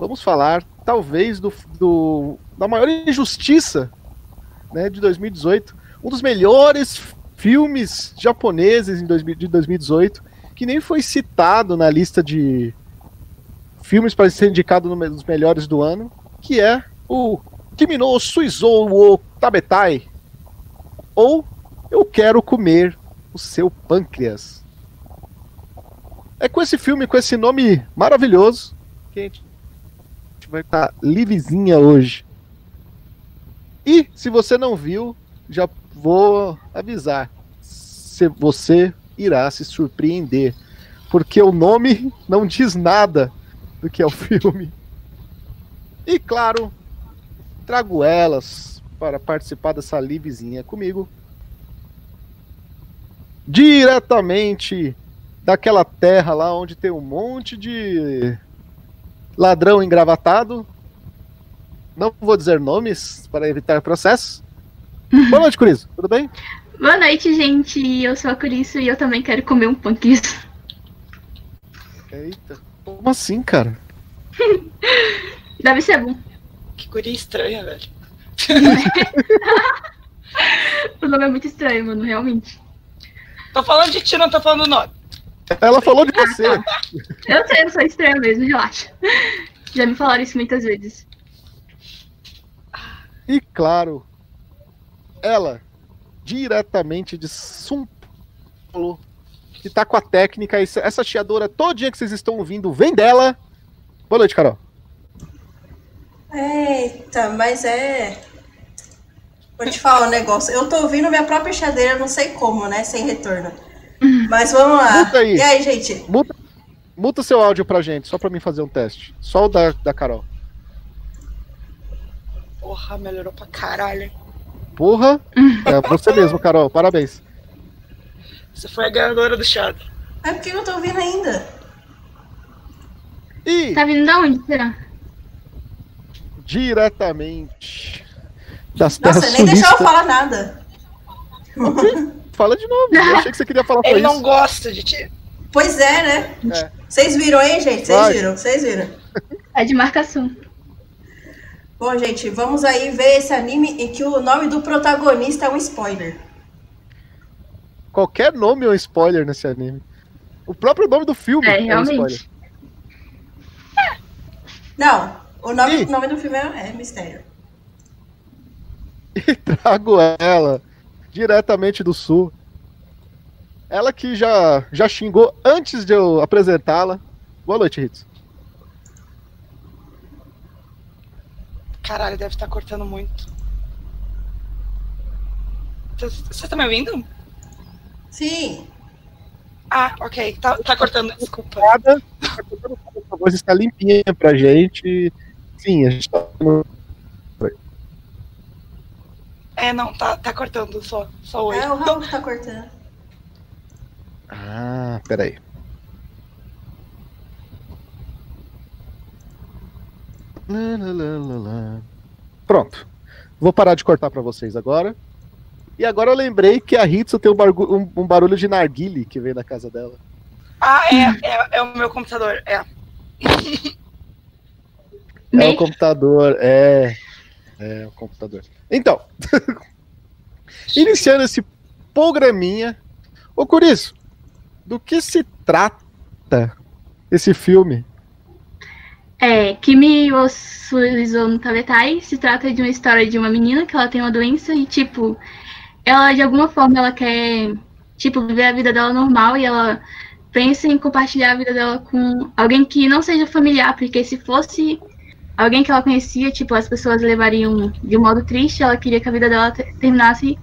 vamos falar, talvez, do, do da maior injustiça né, de 2018. Um dos melhores filmes japoneses de 2018, que nem foi citado na lista de filmes para ser indicado nos melhores do ano, que é o Kimi no Suizou wo Tabetai, ou Eu Quero Comer o Seu Pâncreas. É com esse filme, com esse nome maravilhoso, que a gente vai estar livezinha hoje. E se você não viu, já vou avisar. Se você irá se surpreender. Porque o nome não diz nada do que é o filme. E claro, trago elas para participar dessa livezinha comigo. Diretamente daquela terra lá onde tem um monte de ladrão engravatado. Não vou dizer nomes para evitar processos. Boa noite, Cris. Tudo bem? Boa noite, gente. Eu sou a Curiço e eu também quero comer um pãozinho. Eita. Como assim, cara? Deve ser bom. Que guria estranha, velho. o nome é muito estranho, mano, realmente. Tô falando de ti, não tô falando do nome. Ela falou de você. Eu sei, eu sou estranha mesmo, relaxa. Já me falaram isso muitas vezes. E claro, ela, diretamente de São Paulo, que tá com a técnica, essa chiadora todinha que vocês estão ouvindo vem dela. Boa noite, Carol. Eita, mas é. Vou te falar um negócio. Eu tô ouvindo minha própria chadeira, não sei como, né? Sem retorno. Mas vamos lá. Muta aí. E aí, gente? Muta, muta seu áudio pra gente, só pra mim fazer um teste. Só o da, da Carol. Porra, melhorou pra caralho. Porra! É você mesmo, Carol. Parabéns. Você foi a ganhadora do chat. É porque eu não tô ouvindo ainda. E... Tá vindo da onde, será? Diretamente das Nossa, nem deixou eu falar nada. Fala de novo. Eu achei que você queria falar Ele não gosta de ti. Pois é, né? É. Vocês viram, hein, gente? Vocês viram, vocês viram. É de marcação. Bom, gente, vamos aí ver esse anime em que o nome do protagonista é um spoiler. Qualquer nome é um spoiler nesse anime. O próprio nome do filme é, é um spoiler. Não, o nome, nome do filme é, é mistério. E trago ela diretamente do sul. Ela que já, já xingou antes de eu apresentá-la. Boa noite, Ritz. Caralho, deve estar tá cortando muito. Você tá me ouvindo? Sim. Ah, ok. Tá, tá cortando, desculpa. A voz está limpinha pra gente. Sim, a gente tá. É, não, tá, tá cortando só, só hoje. É, o Raul que tá cortando. Ah, peraí. Pronto. Vou parar de cortar para vocês agora. E agora eu lembrei que a Hitsu tem um, um, um, barulho de narguile que vem da casa dela. Ah, é, é, é o meu computador, é. é o computador, é. É o computador. Então, iniciando esse programinha. Ô, Curiço, do que se trata esse filme? É, Kimi no Tabetai se trata de uma história de uma menina que ela tem uma doença e, tipo, ela de alguma forma ela quer, tipo, viver a vida dela normal e ela pensa em compartilhar a vida dela com alguém que não seja familiar, porque se fosse alguém que ela conhecia, tipo, as pessoas levariam de um modo triste, ela queria que a vida dela terminasse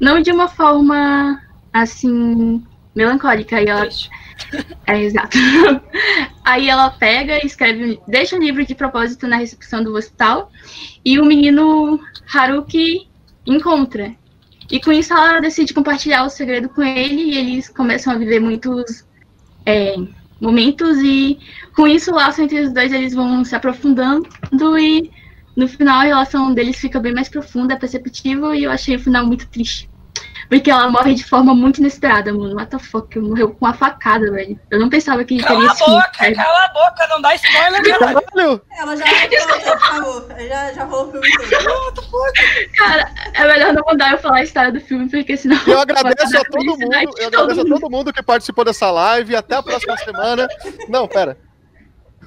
não de uma forma assim melancólica, e ela é exato. Aí ela pega e escreve, deixa um livro de propósito na recepção do hospital e o menino Haruki encontra. E com isso ela decide compartilhar o segredo com ele e eles começam a viver muitos é, momentos e com isso o laço entre os dois eles vão se aprofundando e no final a relação deles fica bem mais profunda, perceptível e eu achei o final muito triste. Porque ela morre de forma muito inesperada, mano. What the fuck? Morreu com uma facada, velho. Eu não pensava que cala teria Cala a boca, fim, cala a boca, não dá spoiler, caralho. Ela já favor. Já, já rolou o filme todo. Cara, é melhor não mandar eu falar a história do filme, porque senão. Eu agradeço a todo mundo. Eu agradeço a todo mundo que participou dessa live. Até a próxima semana. Não, pera.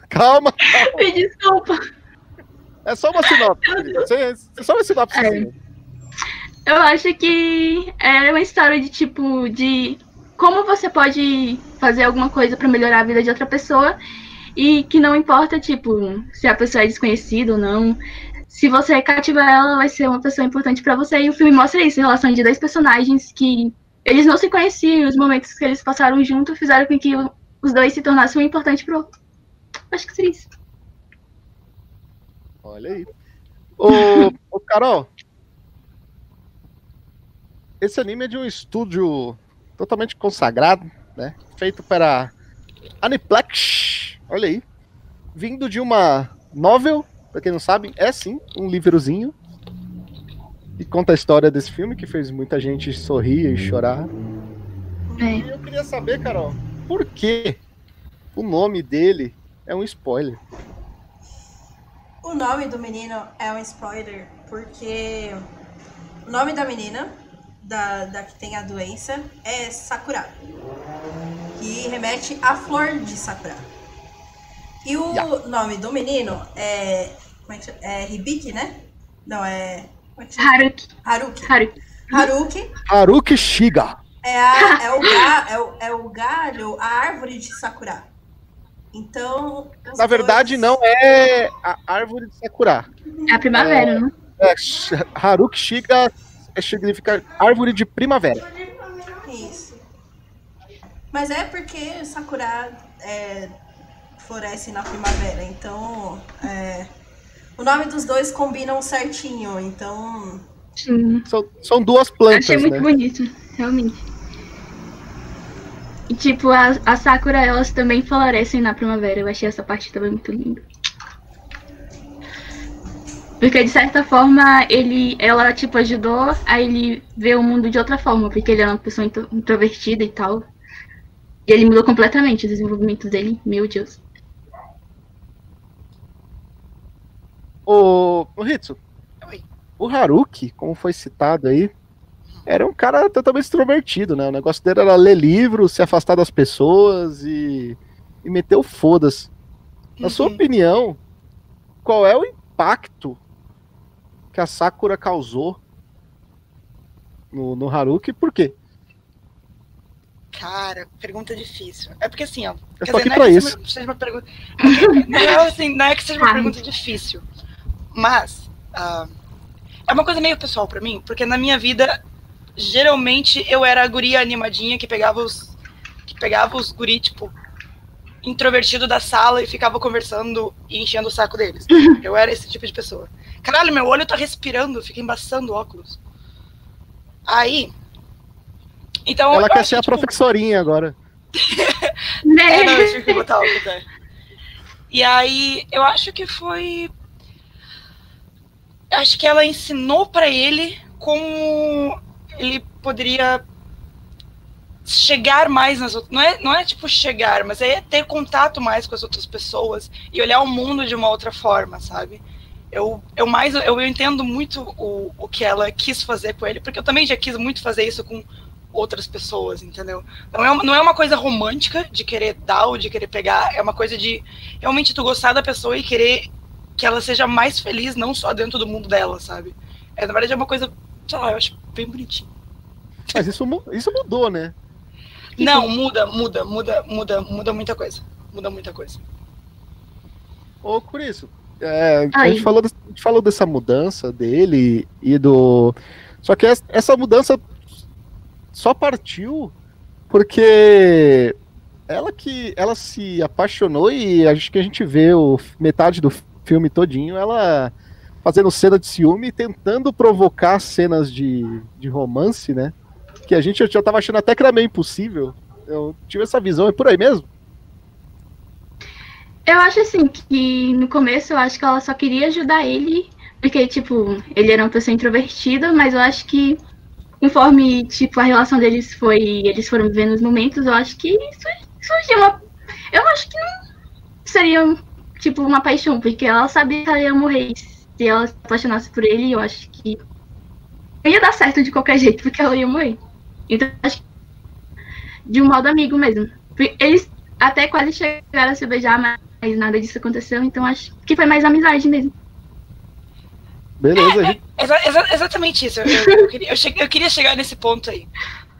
Calma. calma. Me desculpa. É só uma sinopse. É só uma sinopse. É. Eu acho que é uma história de tipo de como você pode fazer alguma coisa para melhorar a vida de outra pessoa e que não importa tipo se a pessoa é desconhecida ou não. Se você cativar ela, vai ser uma pessoa importante para você. E o filme mostra isso, a relação de dois personagens que eles não se conheciam, os momentos que eles passaram junto fizeram com que os dois se tornassem um importante pro outro. Acho que seria isso. Olha aí. Ô, ô Carol, esse anime é de um estúdio totalmente consagrado, né? Feito para Aniplex. Olha aí. Vindo de uma novel, para quem não sabe, é sim um livrozinho. E conta a história desse filme que fez muita gente sorrir e chorar. É. E eu queria saber, Carol, por que o nome dele é um spoiler? O nome do menino é um spoiler porque o nome da menina, da, da que tem a doença, é Sakura, que remete à flor de Sakura. E o yeah. nome do menino é, como é, que é Hibiki, né? Não, é. é Haruki. Haruki. Haruki. Haruki. Haruki Shiga. É, a, é, o ga, é, o, é o galho, a árvore de Sakura. Então. Na verdade, dois... não é a árvore de Sakura. É a primavera, é, né? É, Haruki Shiga significa árvore de primavera. Isso. Mas é porque Sakura é, floresce na primavera, então é, o nome dos dois combinam certinho, então. Sim. São, são duas plantas. Achei muito né? bonito, realmente. E, tipo, a, a Sakura, elas também florescem na primavera. Eu achei essa parte também muito linda. Porque, de certa forma, ele, ela, tipo, ajudou a ele ver o mundo de outra forma. Porque ele era uma pessoa introvertida e tal. E ele mudou completamente o desenvolvimento dele. Meu Deus. Ô, ô Hitsu, o Haruki, como foi citado aí, era um cara totalmente extrovertido, né? O negócio dele era ler livros, se afastar das pessoas e, e meter o foda-se. Na sua uhum. opinião, qual é o impacto que a Sakura causou no, no Haruki e por quê? Cara, pergunta difícil. É porque assim, ó. Eu tô dizer, aqui não é pra isso. Seja, uma pergunta. Não é, assim, não é que seja uma pergunta difícil. Mas. Uh, é uma coisa meio pessoal para mim, porque na minha vida geralmente eu era a guria animadinha que pegava os. que pegava os guri, tipo, introvertido da sala e ficava conversando e enchendo o saco deles. Eu era esse tipo de pessoa. Caralho, meu olho tá respirando, fica embaçando o óculos. Aí. Então. Ela quer ser a tipo... professorinha agora. é, não, eu tive que botar óculos, né? E aí, eu acho que foi. Acho que ela ensinou para ele como ele poderia chegar mais nas outras. Não é, não é tipo chegar, mas é ter contato mais com as outras pessoas e olhar o mundo de uma outra forma, sabe? Eu, eu mais eu, entendo muito o, o que ela quis fazer com ele, porque eu também já quis muito fazer isso com outras pessoas, entendeu? Não é, uma, não é uma coisa romântica de querer dar ou de querer pegar, é uma coisa de realmente tu gostar da pessoa e querer que ela seja mais feliz, não só dentro do mundo dela, sabe? É, na verdade é uma coisa sei lá, eu acho bem bonitinho. Mas isso, isso mudou, né? Não, muda, muda, muda, muda, muda muita coisa. Muda muita coisa. Ô, por isso, é, a, gente falou, a gente falou dessa mudança dele e do. Só que essa mudança só partiu porque ela que ela se apaixonou e acho que a gente vê o metade do filme todinho ela fazendo cena de ciúme, tentando provocar cenas de, de romance, né? Que a gente já tava achando até que era meio impossível. Eu tive essa visão, é por aí mesmo? Eu acho assim que no começo eu acho que ela só queria ajudar ele, porque, tipo, ele era uma pessoa introvertida, mas eu acho que conforme, tipo, a relação deles foi. Eles foram vivendo os momentos, eu acho que surgiu uma. Eu acho que não seria, tipo, uma paixão, porque ela sabia que ela ia morrer. Se ela se apaixonasse por ele, eu acho que ia dar certo de qualquer jeito, porque ela ia morrer. Então, acho que de um modo amigo mesmo. Eles até quase chegaram a se beijar, mas nada disso aconteceu, então acho que foi mais amizade mesmo. Beleza, é, é, exa exatamente isso. Eu, eu, queria, eu, queria, chegar nesse ponto aí.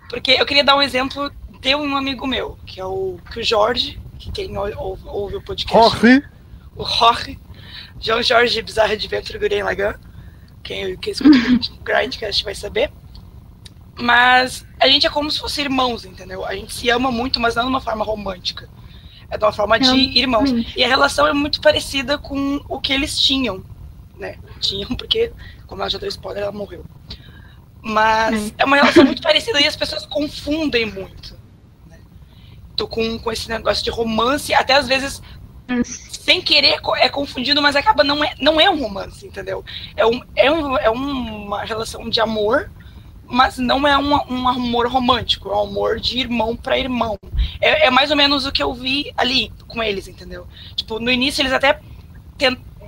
Porque eu queria dar um exemplo de um amigo meu, que é o, que o Jorge, que quem ouve, ouve o podcast. Jorge. O Jorge. João Jorge Bizarre Adventure Guren Lagan. Quem, quem escuta o Grindcast vai saber. Mas a gente é como se fosse irmãos, entendeu? A gente se ama muito, mas não de uma forma romântica. É de uma forma de irmãos. E a relação é muito parecida com o que eles tinham né? Tinham, porque, como ela já deu spoiler, ela morreu. Mas é, é uma relação muito parecida e as pessoas confundem muito. Né? Tô com, com esse negócio de romance, até às vezes sem querer é confundido, mas acaba não é, não é um romance, entendeu? É, um, é, um, é uma relação de amor, mas não é um, um amor romântico, é um amor de irmão para irmão. É, é mais ou menos o que eu vi ali com eles, entendeu? Tipo, no início eles até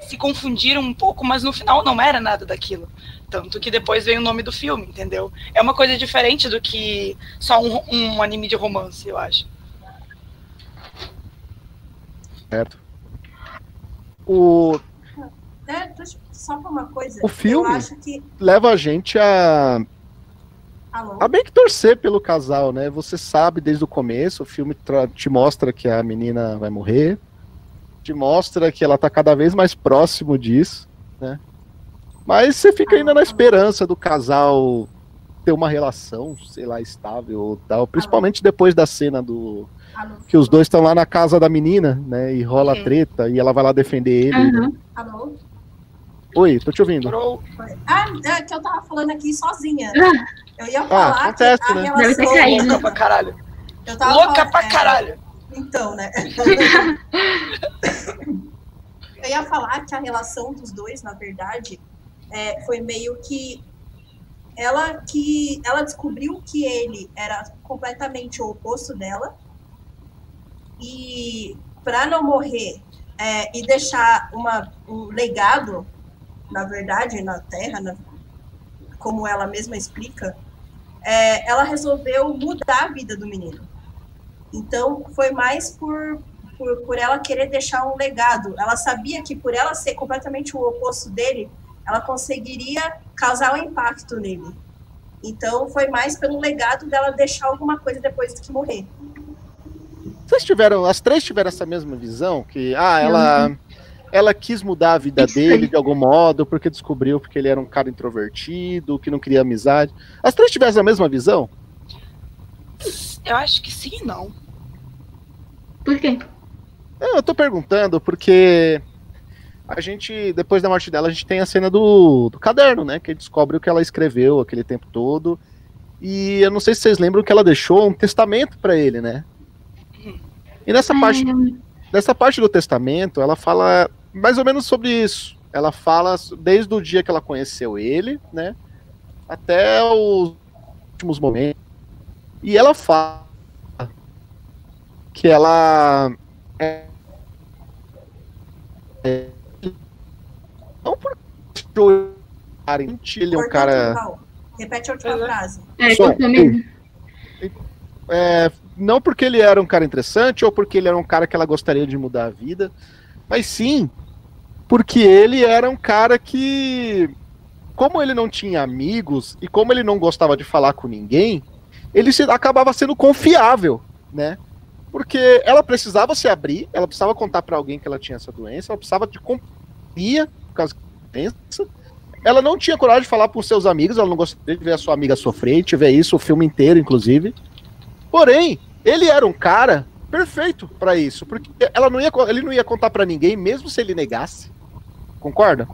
se confundiram um pouco, mas no final não era nada daquilo. Tanto que depois veio o nome do filme, entendeu? É uma coisa diferente do que só um, um anime de romance, eu acho. Certo. O. É, só pra uma coisa. O filme que... leva a gente a. Alô? A bem que torcer pelo casal, né? Você sabe desde o começo, o filme te mostra que a menina vai morrer, te mostra que ela tá cada vez mais próximo disso, né? Mas você fica ainda na esperança do casal ter uma relação, sei lá, estável ou tal, principalmente depois da cena do que os dois estão lá na casa da menina, né, e rola uhum. treta e ela vai lá defender ele. Uhum. Né? Alô? Oi, tô te ouvindo. Ah, é que eu tava falando aqui sozinha. Ah. Eu ia falar ah, acontece, que a né? relação... Louca pra caralho. Louca falando, pra é, caralho. Então, né? eu ia falar que a relação dos dois, na verdade, é, foi meio que ela que ela descobriu que ele era completamente o oposto dela e para não morrer é, e deixar uma, um legado, na verdade, na Terra, na, como ela mesma explica, é, ela resolveu mudar a vida do menino. Então, foi mais por, por, por ela querer deixar um legado. Ela sabia que por ela ser completamente o oposto dele, ela conseguiria causar um impacto nele. Então, foi mais pelo legado dela deixar alguma coisa depois de que morrer. Vocês tiveram, as três tiveram essa mesma visão? Que, ah, ela, uhum. Ela quis mudar a vida dele de algum modo, porque descobriu que ele era um cara introvertido, que não queria amizade. As três tiveram a mesma visão? Eu acho que sim e não. Por quê? Eu tô perguntando porque a gente, depois da morte dela, a gente tem a cena do, do caderno, né? Que descobre o que ela escreveu aquele tempo todo. E eu não sei se vocês lembram que ela deixou um testamento para ele, né? E nessa é. parte, nessa parte do testamento, ela fala mais ou menos sobre isso. Ela fala desde o dia que ela conheceu ele, né? Até os últimos momentos. E ela fala que ela é, é não por ele é um cara repete a última frase é, Só, é, não porque ele era um cara interessante ou porque ele era um cara que ela gostaria de mudar a vida mas sim porque ele era um cara que como ele não tinha amigos e como ele não gostava de falar com ninguém ele se, acabava sendo confiável né porque ela precisava se abrir, ela precisava contar para alguém que ela tinha essa doença, ela precisava de companhia por causa da doença. Ela não tinha coragem de falar os seus amigos, ela não gostaria de ver a sua amiga sofrer, tiver isso o filme inteiro, inclusive. Porém, ele era um cara perfeito para isso, porque ela não ia, ele não ia contar para ninguém, mesmo se ele negasse. Concorda?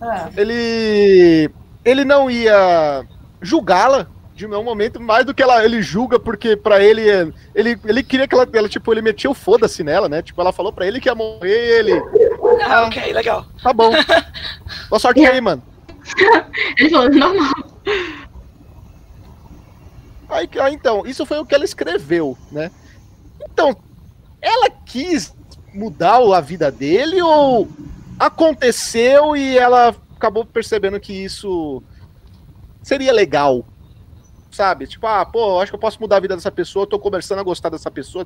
É. Ele, ele não ia julgá-la de um momento mais do que ela, ele julga, porque para ele, ele, ele queria que ela, ela, tipo, ele metia o foda-se nela, né? Tipo, ela falou para ele que ia morrer e ele. Ah, ok, legal. Tá bom. Boa sorte aí, mano. ele falou, normal. Aí, ah, então, isso foi o que ela escreveu, né? Então, ela quis mudar a vida dele ou aconteceu e ela acabou percebendo que isso seria legal? Sabe? Tipo, ah, pô, acho que eu posso mudar a vida dessa pessoa, tô começando a gostar dessa pessoa.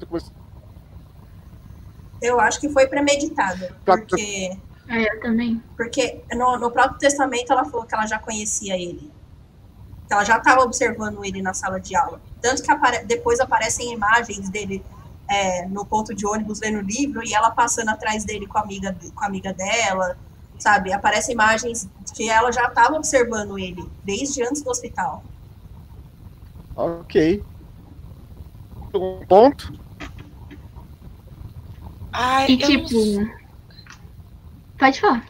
Eu acho que foi premeditado, porque... É, eu também. Porque no, no próprio testamento ela falou que ela já conhecia ele. Que ela já estava observando ele na sala de aula. Tanto que apare depois aparecem imagens dele é, no ponto de ônibus lendo livro e ela passando atrás dele com a amiga, com a amiga dela, sabe? Aparecem imagens que ela já estava observando ele desde antes do hospital. Ok. Um ponto. Ai, e tipo. Não... Pode falar.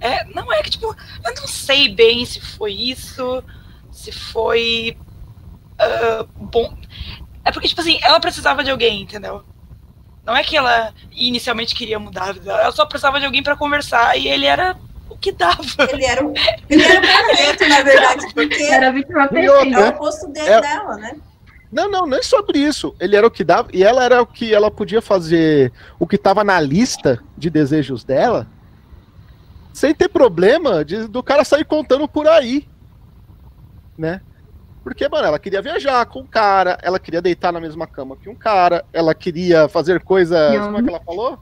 É, não é que, tipo, eu não sei bem se foi isso, se foi. Uh, bom. É porque, tipo assim, ela precisava de alguém, entendeu? Não é que ela inicialmente queria mudar a vida dela, ela só precisava de alguém para conversar e ele era o que dava. Ele era o, ele era perfeito, na verdade, porque era a vítima perfeita. É o oposto dele, é... dela, né? Não, não, nem sobre isso. Ele era o que dava, e ela era o que ela podia fazer, o que estava na lista de desejos dela, sem ter problema de, do cara sair contando por aí, né? Porque, mano, ela queria viajar com o cara, ela queria deitar na mesma cama que um cara, ela queria fazer coisas. Como é que ela falou?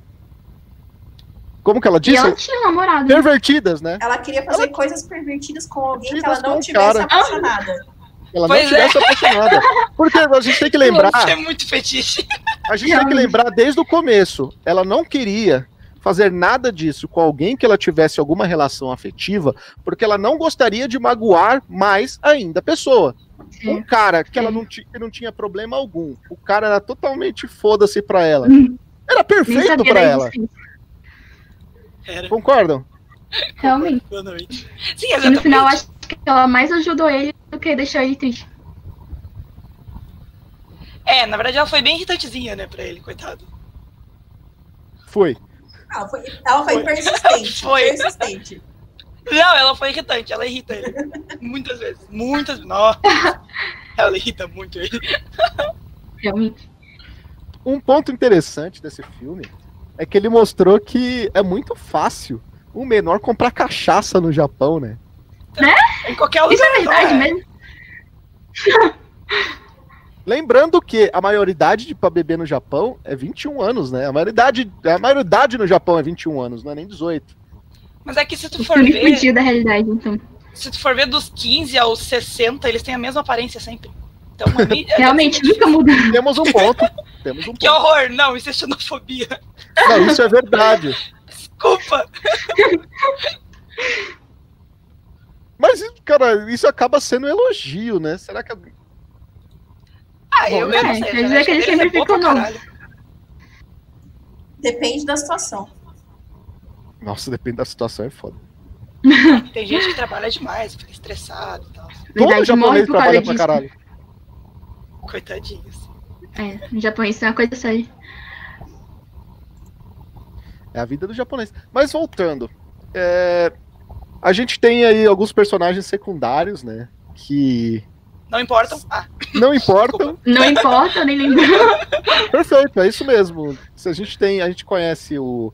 Como que ela disse? E ela tinha um namorado. Pervertidas, né? Ela queria fazer ela... coisas pervertidas com alguém que ela não tivesse cara. apaixonada ela pois não tivesse é. apaixonada. Porque a gente tem que lembrar. Você é muito fetiche. A gente tem que lembrar desde o começo. Ela não queria fazer nada disso com alguém que ela tivesse alguma relação afetiva, porque ela não gostaria de magoar mais ainda a pessoa. Sim. Um cara que ela não, que não tinha problema algum. O cara era totalmente foda-se pra ela. Hum. Era perfeito para ela. Era. Concordam? Realmente. Sim, exatamente. E no final, acho que ela mais ajudou ele do que deixou ele triste. É, na verdade ela foi bem irritantezinha, né, pra ele, coitado. Foi. Ela foi, ela foi, foi. persistente. foi. Persistente. Não, ela foi irritante, ela irrita ele. Muitas vezes. Muitas. Nossa. Ela irrita muito ele. Realmente. Um ponto interessante desse filme é que ele mostrou que é muito fácil o menor comprar cachaça no Japão, né? Né? Em qualquer lugar. Isso é verdade é. mesmo. Lembrando que a maioridade para beber no Japão é 21 anos, né? A maioridade, a maioridade no Japão é 21 anos, não é nem 18. Mas é que se tu for ver. da realidade, então. Se tu for ver dos 15 aos 60, eles têm a mesma aparência sempre. Então, é Realmente, nunca muda. Temos um ponto. Temos um ponto. Que horror! Não, isso é xenofobia. Não, isso é verdade. Desculpa. Mas, cara, isso acaba sendo um elogio, né? Será que. Ah, eu, eu não sei. Quer dizer que ele sempre ficam não. Depende da situação. Nossa, depende da situação, é foda. Tem gente que trabalha demais, fica estressado e tal. Todo japonês trabalha pra caralho. Coitadinhos. É, no Japão isso é uma coisa séria. É a vida do japonês. Mas voltando. É, a gente tem aí alguns personagens secundários, né? Que. Não importam? Ah. Não importam. Não importa, nem lembro. Perfeito, é isso mesmo. Se a gente tem, a gente conhece o,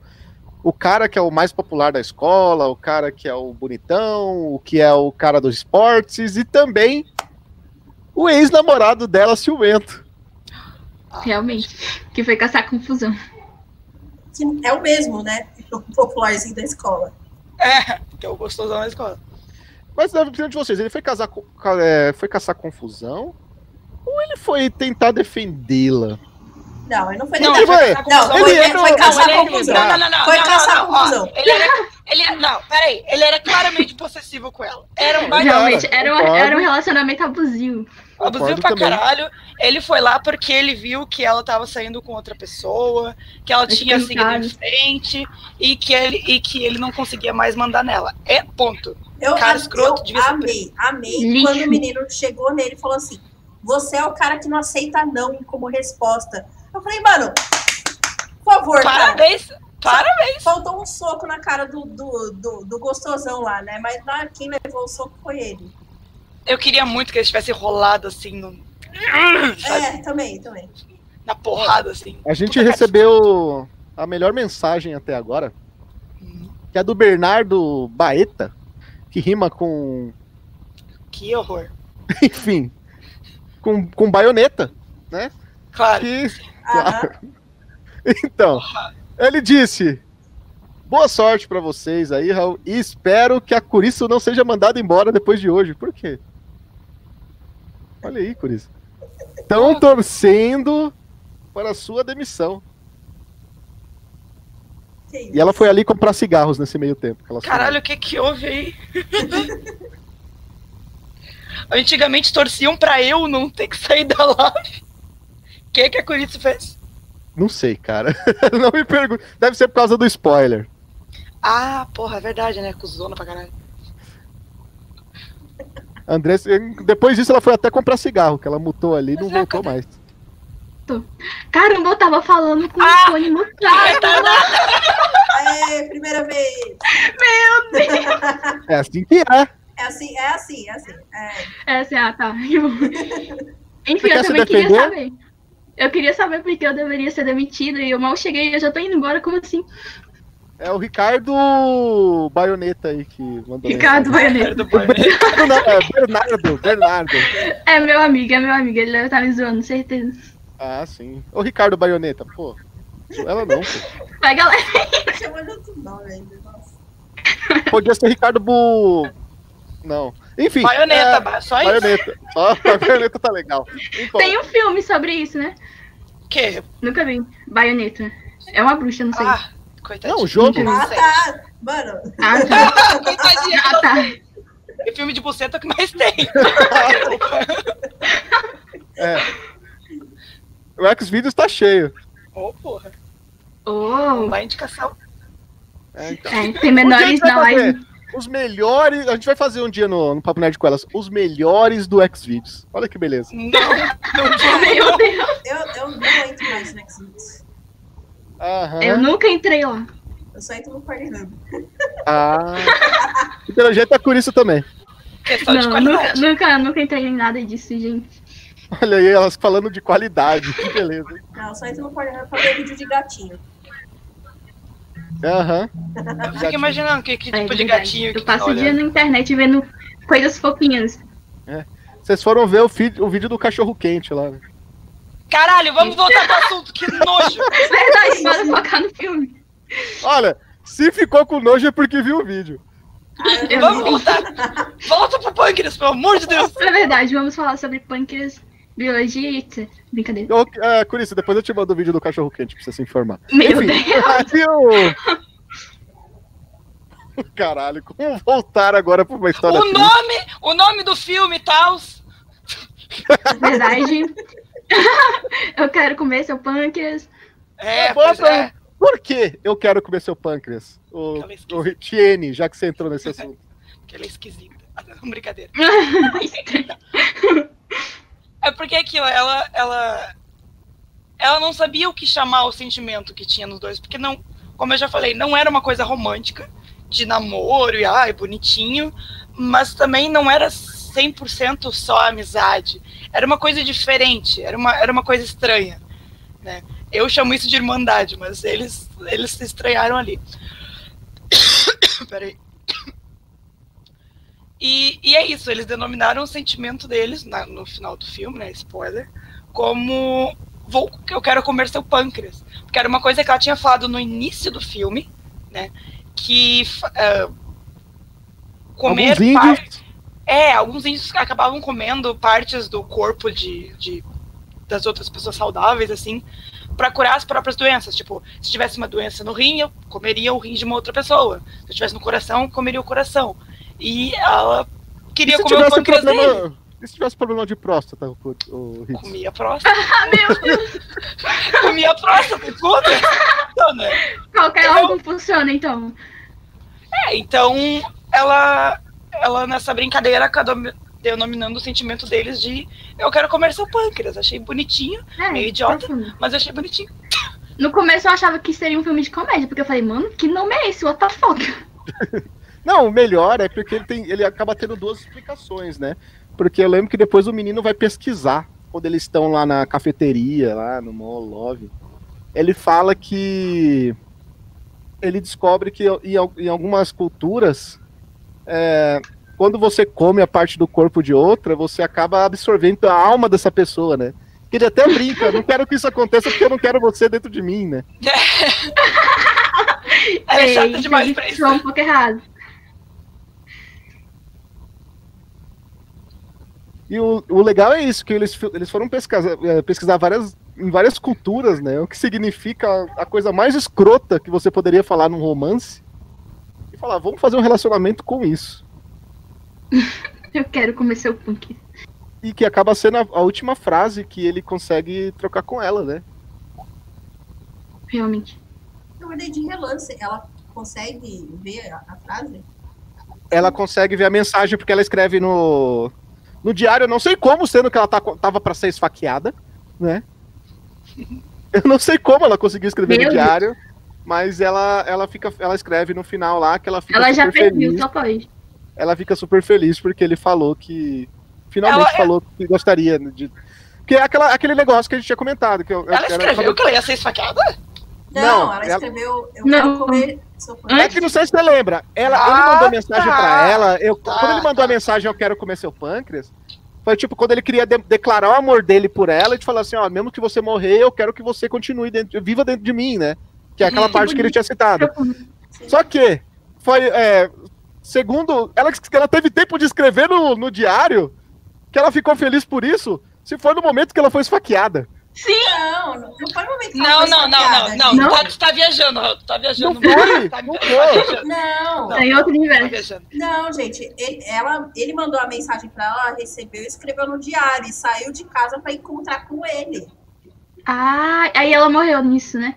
o cara que é o mais popular da escola, o cara que é o bonitão, o que é o cara dos esportes e também o ex-namorado dela, ciumento. Realmente, que foi caçar confusão. É o mesmo, né? O popularzinho da escola. É, que é o gostosão da escola. Mas na opinião de vocês, ele foi casar é, foi caçar confusão? Ou ele foi tentar defendê-la? Não, ele não foi tentar defender. Não, ele, foi, foi caçar não, confusão. Não, não, não. Foi não, caçar não, confusão. Ó, ele era, ele, não, peraí. Ele era claramente possessivo com ela. Era um Realmente, era, um, era um relacionamento abusivo. Abusivo pra também. caralho. Ele foi lá porque ele viu que ela tava saindo com outra pessoa, que ela tinha seguido em frente e que, ele, e que ele não conseguia mais mandar nela. É ponto. Eu, cara escroto, eu amei, amei Lixo. quando o menino chegou nele e falou assim: Você é o cara que não aceita não como resposta. Eu falei, mano, por favor, Parabéns. Cara. Parabéns! Faltou um soco na cara do, do, do, do gostosão lá, né? Mas quem levou o soco foi ele. Eu queria muito que ele tivesse rolado assim no, Sabe? É, também, também. Na porrada, assim. A gente Puta recebeu a melhor mensagem até agora, Hum, que é do Bernardo Baeta, que rima com, Que horror. enfim, com, com baioneta, Claro. que Aham. Então, ele disse: Boa sorte pra vocês aí, Raul, e espero que a Curiço não seja mandada embora depois de hoje. Por quê? Olha aí, Curiço. Estão torcendo para a sua demissão. E ela foi ali comprar cigarros nesse meio tempo. Caralho, o que que houve aí? Antigamente torciam pra eu não ter que sair da live. O que que a Curitsu fez? Não sei, cara. não me pergunte. Deve ser por causa do spoiler. Ah, porra, é verdade, né? Cusona pra caralho. André, depois disso ela foi até comprar cigarro, que ela mutou ali e não é, voltou cadê? mais. Caramba, eu tava falando com Ah! o fone mutado. Aê, primeira vez. É assim que é. É assim, é assim, é assim. É. É assim, ah, tá. Enfim, eu também queria saber. Eu queria saber porque eu deveria ser demitida e eu mal cheguei e eu já tô indo embora, como assim? É o Ricardo Baioneta aí que mandou. Ricardo. Ricardo não, é Bernardo, Bernardo. É meu amigo, é meu amigo, ele deve estar me zoando, certeza. Ah, sim. O Ricardo Baioneta, pô. Ela não, pô. Ainda. Nossa. Podia ser Ricardo Bu. Não. Enfim. Baioneta, é, só isso. Baioneta. Só a baioneta tá legal. Então, Tem um filme sobre isso, né? Que? Nunca vi. Baioneta. É uma bruxa, não sei. Ah, coitadinho. Não, o jogo. Ah, tá. Mano, Ah, tá. Coitadinho. Ah, tá. É filme de buceta que mais tem. é. O Xvideos tá cheio. Ô, oh, porra. Oh, Vai indicação. É, então. é, tem menores na live. Os melhores. A gente vai fazer um dia no, no Papo Nerd com elas. Os melhores do Xvideos. Olha que beleza. Não, não, Meu não. Deus, eu, eu não entro mais no Xvideos. Aham. eu nunca entrei lá. Eu só entro no Pornhub. Ah. E pelo jeito é por isso também. De Não, nunca, nunca, nunca entrei em nada disso, gente. Olha aí, elas falando de qualidade. Que beleza. hein? Não, eu só entro no Pornhub pra ver vídeo de gatinho. Aham. Eu fico imaginando que, que É, tipo de gatinho Eu que passo o dia na internet vendo coisas fofinhas. Vocês foram ver o, o vídeo do cachorro quente lá. né? Caralho, vamos voltar pro assunto, que nojo. Verdade, bora focar no filme. Olha, se ficou com nojo é porque viu o vídeo. Eu Vamos não- voltar. Volta pro pâncreas, pelo amor de Deus. É verdade, vamos falar sobre pâncreas, biologia e etc. Brincadeira. Eu, é, Curissa, depois eu te mando o vídeo do cachorro quente pra você se informar. Meu Enfim, Deus. aí. Caralho, como voltar agora pra uma história O triste? nome, o nome do filme e tal. Verdade. Eu quero comer seu pâncreas. É, Boa pois é. pergunta. Por que eu quero comer seu pâncreas? O, esquisita. o Tiene, já que você entrou nesse assunto. Porque ela é esquisita. Não, brincadeira. É porque aquilo, ela, ela. Ela não sabia o que chamar o sentimento que tinha nos dois. Porque não, como eu já falei, não era uma coisa romântica, de namoro e ai, bonitinho. Mas também não era 100% só amizade. Era uma coisa diferente, era uma, era uma coisa estranha. Né? Eu chamo isso de irmandade, mas eles, eles se estranharam ali. Peraí. E, e é isso, eles denominaram o sentimento deles, na- no final do filme, né? Spoiler, como vou, eu quero comer seu pâncreas. Porque era uma coisa que ela tinha falado no início do filme, né? Que ah, comer Alguns índios. É, alguns índios acabavam comendo partes do corpo de, de- das outras pessoas saudáveis, assim, para curar as próprias doenças. Tipo, se tivesse uma doença no rim, eu comeria o rim de uma outra pessoa. Se eu tivesse no coração, eu comeria o coração. E ela E queria se comer o pâncreas dele. problema, e se tivesse problema de próstata, o, o Hits? Comia a próstata. Ah, meu Deus. comia a próstata, conta. Então, né? Qualquer órgão funciona, então. É, então ela, ela nessa brincadeira acabou denominando o sentimento deles de eu quero comer seu pâncreas. Achei bonitinho, É, Meio idiota. mas achei bonitinho. No começo eu achava que seria um filme de comédia, porque eu falei, mano, que nome é esse? What the fuck? Não, o melhor é porque ele, tem, ele acaba tendo duas explicações, né? Porque eu lembro que depois o menino vai pesquisar quando eles estão lá na cafeteria, lá no Mall Love, ele fala que ele descobre que em algumas culturas, é, quando você come a parte do corpo de outra, você acaba absorvendo a alma dessa pessoa, né? Que ele até brinca, não quero que isso aconteça porque eu não quero você dentro de mim, né? Ela é Ei, chata demais pra isso. um pouco errado. E o, o legal é isso, que eles, eles foram pesquisar, é, pesquisar várias, em várias culturas, né? O que significa a coisa mais escrota que você poderia falar num romance. Falar, vamos fazer um relacionamento com isso. Eu quero comer seu punk. E que acaba sendo a, a última frase que ele consegue trocar com ela, né? Realmente. Eu olhei de relance. Ela consegue ver a, a frase? Ela consegue ver a mensagem porque ela escreve no, no diário, eu não sei como, sendo que ela tá, tava para ser esfaqueada, né? Eu não sei como ela conseguiu escrever Meu no Deus. Mas ela, ela fica, ela escreve no final lá que ela fica Ela já super perdeu, feliz. só pode. Ela fica super feliz porque ele falou que finalmente Ela- falou que gostaria de que é aquela, aquele negócio que a gente tinha comentado que eu, Ela era- escreveu que ela ia ser esfaqueada? Não, Não, ela ela- escreveu. Eu Não. quero comer. É que não sei se você lembra. Ela, ele Ah, mandou mensagem tá. pra ela. Eu, Tá, quando ele mandou a tá. mensagem, eu quero comer seu pâncreas. Foi tipo quando ele queria de- declarar o amor dele por ela e te falar assim: ó, mesmo que você morrer, eu quero que você continue dentro, viva dentro de mim, né? Que é aquela Hum. parte que ele tinha citado. Sim. Só que, foi. é, segundo. Ela, ela teve tempo de escrever no, no diário que ela ficou feliz por isso. Se foi no momento que ela foi esfaqueada. Não, não, não foi o momento que ela Não, foi não, não, esfaqueada, não, não. Não? Tá, tu tá viajando, Raul, tu tá viajando. Não foi, Tá, não tá foi. Não, Não. Tá em outro universo. viajando. não, gente. Ele, ela, ele mandou a mensagem pra ela, ela recebeu e escreveu no diário e saiu de casa pra encontrar com ele. Ah, aí ela morreu nisso, né?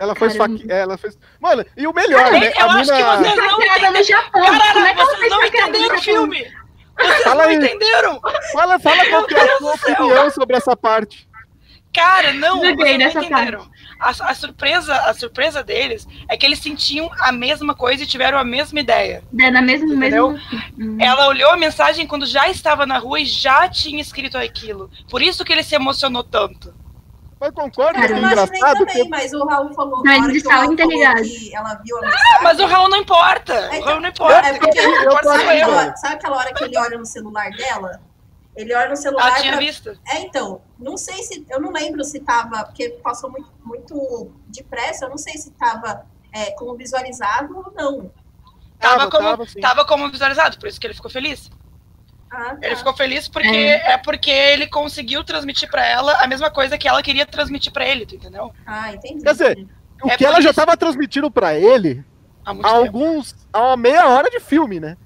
Ela foi esfaqueada. Ela fez. Mano, e o melhor, né? Eu A acho que mina. vocês não Esfaqueada no entenderam. Japão. É Caralho, que ela vocês não entenderam o filme. Vocês Fala não aí. entenderam. Fala, fala qual que é a sua opinião sobre essa parte. Cara, não, vocês não entenderam. A, a surpresa, a surpresa deles é que eles sentiam a mesma coisa e tiveram a mesma ideia. É, na mesma, mesmo. Hum. Ela olhou a mensagem quando já estava na rua e já tinha escrito aquilo. Por isso que ele se emocionou tanto. Mas concorda Eu que é engraçado também, que mas o Raul falou Não, eles que o Raul estavam interligados. que ela viu a mensagem. Mas o Raul não importa. O Então, Raul não importa. É porque Eu tô sabe, aquela sabe aquela hora que ele olha no celular dela? Ele olha no celular Ela tinha pra- visto. É, então, não sei se. Eu não lembro se tava. Porque passou muito, muito depressa, eu não sei se tava é, como visualizado ou não. Tava, Tava, como, tava, tava como visualizado, por isso que ele ficou feliz. Ah, tá. Ele ficou feliz porque é, porque ele conseguiu transmitir pra ela a mesma coisa que ela queria transmitir pra ele, tu entendeu? Ah, entendi. Quer dizer, o É que ela já isso- tava transmitindo pra ele Há há alguns. há uma meia hora de filme, né?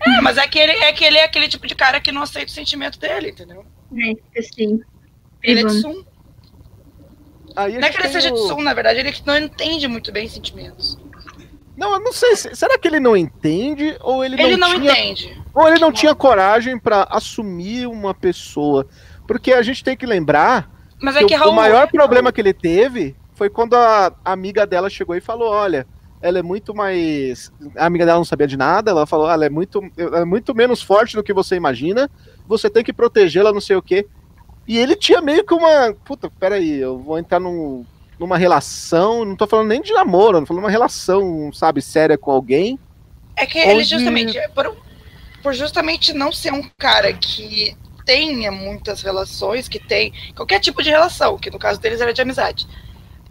É, mas é que, ele, é que ele é aquele tipo de cara que não aceita o sentimento dele, entendeu? É, assim. Ele é de. Sun. Aí Não é que ele tem seja de Sun, na verdade, ele não entende muito bem sentimentos. Não, eu não sei. se- Será que ele não entende ou ele, Ele não, não tinha entende. ou ele não tinha coragem pra assumir uma pessoa? Porque a gente tem que lembrar Mas é que que o, Raul. o maior problema que ele teve foi quando a amiga dela chegou e falou: Olha, ela é muito mais. A amiga dela não sabia de nada, ela falou: Ela é muito, ela é muito menos forte do que você imagina, você tem que protegê-la, não sei o quê. E ele tinha meio que uma. Puta, peraí, eu vou entrar num, numa relação, não tô falando nem de namoro, não tô falando uma relação, sabe, séria com alguém. É que ele Onde- justamente, por, por justamente não ser um cara que tenha muitas relações, que tem qualquer tipo de relação, que no caso deles era de amizade,